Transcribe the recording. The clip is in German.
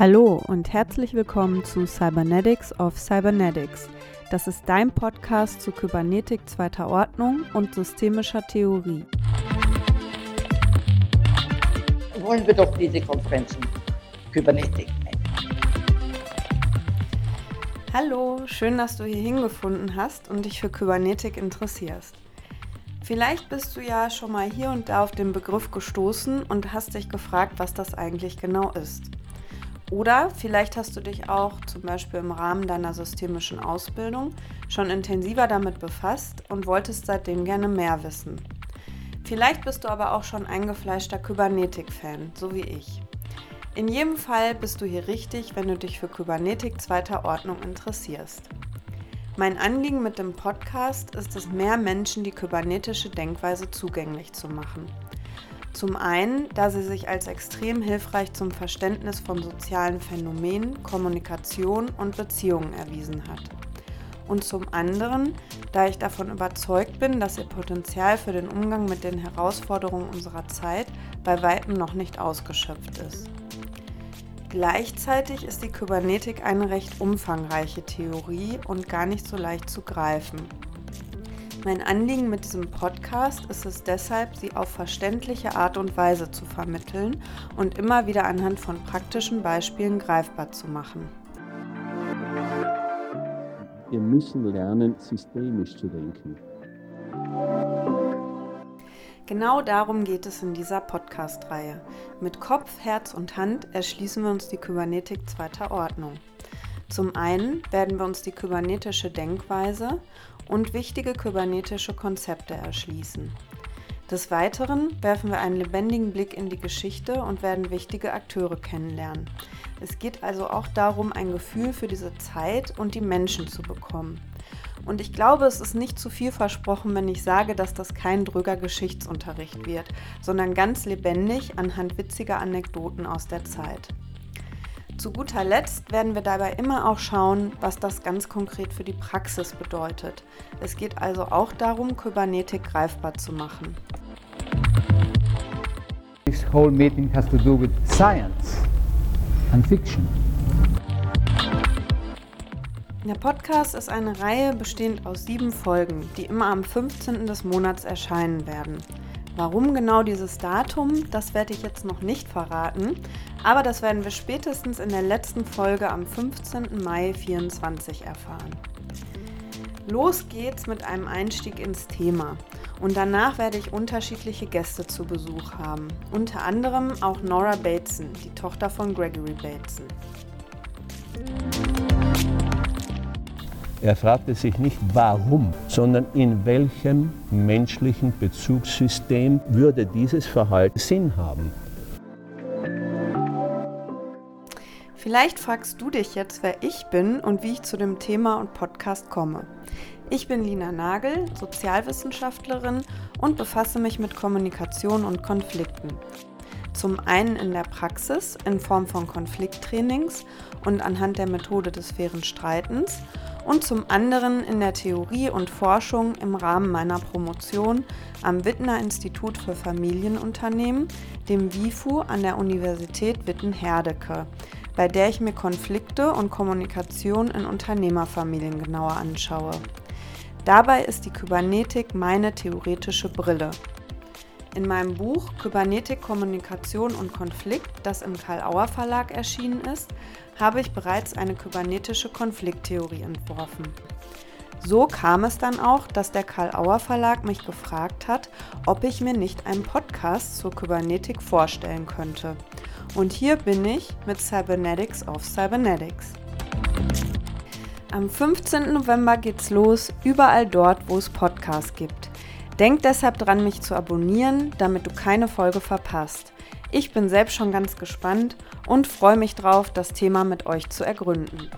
Hallo und herzlich willkommen zu Cybernetics of Cybernetics. Das ist dein Podcast zu Kybernetik zweiter Ordnung und systemischer Theorie. Wollen wir doch diese Konferenzen Kybernetik Hallo, schön, dass du hier hingefunden hast und dich für Kybernetik interessierst. Vielleicht bist du ja schon mal hier und da auf den Begriff gestoßen und hast dich gefragt, was das eigentlich genau ist. Oder vielleicht hast du dich auch zum Beispiel im Rahmen deiner systemischen Ausbildung schon intensiver damit befasst und wolltest seitdem gerne mehr wissen. Vielleicht bist du aber auch schon eingefleischter Kybernetik-Fan, so wie ich. In jedem Fall bist du hier richtig, wenn du dich für Kybernetik zweiter Ordnung interessierst. Mein Anliegen mit dem Podcast ist es, mehr Menschen die kybernetische Denkweise zugänglich zu machen. Zum einen, da sie sich als extrem hilfreich zum Verständnis von sozialen Phänomenen, Kommunikation und Beziehungen erwiesen hat. Und zum anderen, da ich davon überzeugt bin, dass ihr Potenzial für den Umgang mit den Herausforderungen unserer Zeit bei weitem noch nicht ausgeschöpft ist. Gleichzeitig ist die Kybernetik eine recht umfangreiche Theorie und gar nicht so leicht zu greifen. Mein Anliegen mit diesem Podcast ist es deshalb, sie auf verständliche Art und Weise zu vermitteln und immer wieder anhand von praktischen Beispielen greifbar zu machen. Wir müssen lernen, systemisch zu denken. Genau darum geht es in dieser Podcast-Reihe. Mit Kopf, Herz und Hand erschließen wir uns die Kybernetik zweiter Ordnung. Zum einen werden wir uns die kybernetische Denkweise und wichtige kybernetische Konzepte erschließen. Des Weiteren werfen wir einen lebendigen Blick in die Geschichte und werden wichtige Akteure kennenlernen. Es geht also auch darum, ein Gefühl für diese Zeit und die Menschen zu bekommen. Und ich glaube, es ist nicht zu viel versprochen, wenn ich sage, dass das kein dröger Geschichtsunterricht wird, sondern ganz lebendig anhand witziger Anekdoten aus der Zeit. Zu guter Letzt werden wir dabei immer auch schauen, was das ganz konkret für die Praxis bedeutet. Es geht also auch darum, Kybernetik greifbar zu machen. This whole meeting has to do with science and fiction. Der Podcast ist eine Reihe bestehend aus sieben Folgen, die immer am 15. des Monats erscheinen werden. Warum genau dieses Datum, das werde ich jetzt noch nicht verraten, aber das werden wir spätestens in der letzten Folge am 15. Mai 2024 erfahren. Los geht's mit einem Einstieg ins Thema und danach werde ich unterschiedliche Gäste zu Besuch haben, unter anderem auch Nora Bateson, die Tochter von Gregory Bateson. Er fragte sich nicht warum, sondern in welchem menschlichen Bezugssystem würde dieses Verhalten Sinn haben. Vielleicht fragst du dich jetzt, wer ich bin und wie ich zu dem Thema und Podcast komme. Ich bin Lina Nagel, Sozialwissenschaftlerin und befasse mich mit Kommunikation und Konflikten. Zum einen in der Praxis in Form von Konflikttrainings und anhand der Methode des fairen Streitens und zum anderen in der Theorie und Forschung im Rahmen meiner Promotion am Wittner Institut für Familienunternehmen, dem WIFU an der Universität Witten-Herdecke, bei der ich mir Konflikte und Kommunikation in Unternehmerfamilien genauer anschaue. Dabei ist die Kybernetik meine theoretische Brille. In meinem Buch Kybernetik, Kommunikation und Konflikt, das im Karl-Auer Verlag erschienen ist, habe ich bereits eine kybernetische Konflikttheorie entworfen. So kam es dann auch, dass der Karl-Auer Verlag mich gefragt hat, ob ich mir nicht einen Podcast zur Kybernetik vorstellen könnte. Und hier bin ich mit Cybernetics of Cybernetics. Am 15. November geht's los, überall dort, wo es Podcasts gibt. Denk deshalb dran, mich zu abonnieren, damit du keine Folge verpasst. Ich bin selbst schon ganz gespannt und freue mich drauf, das Thema mit euch zu ergründen.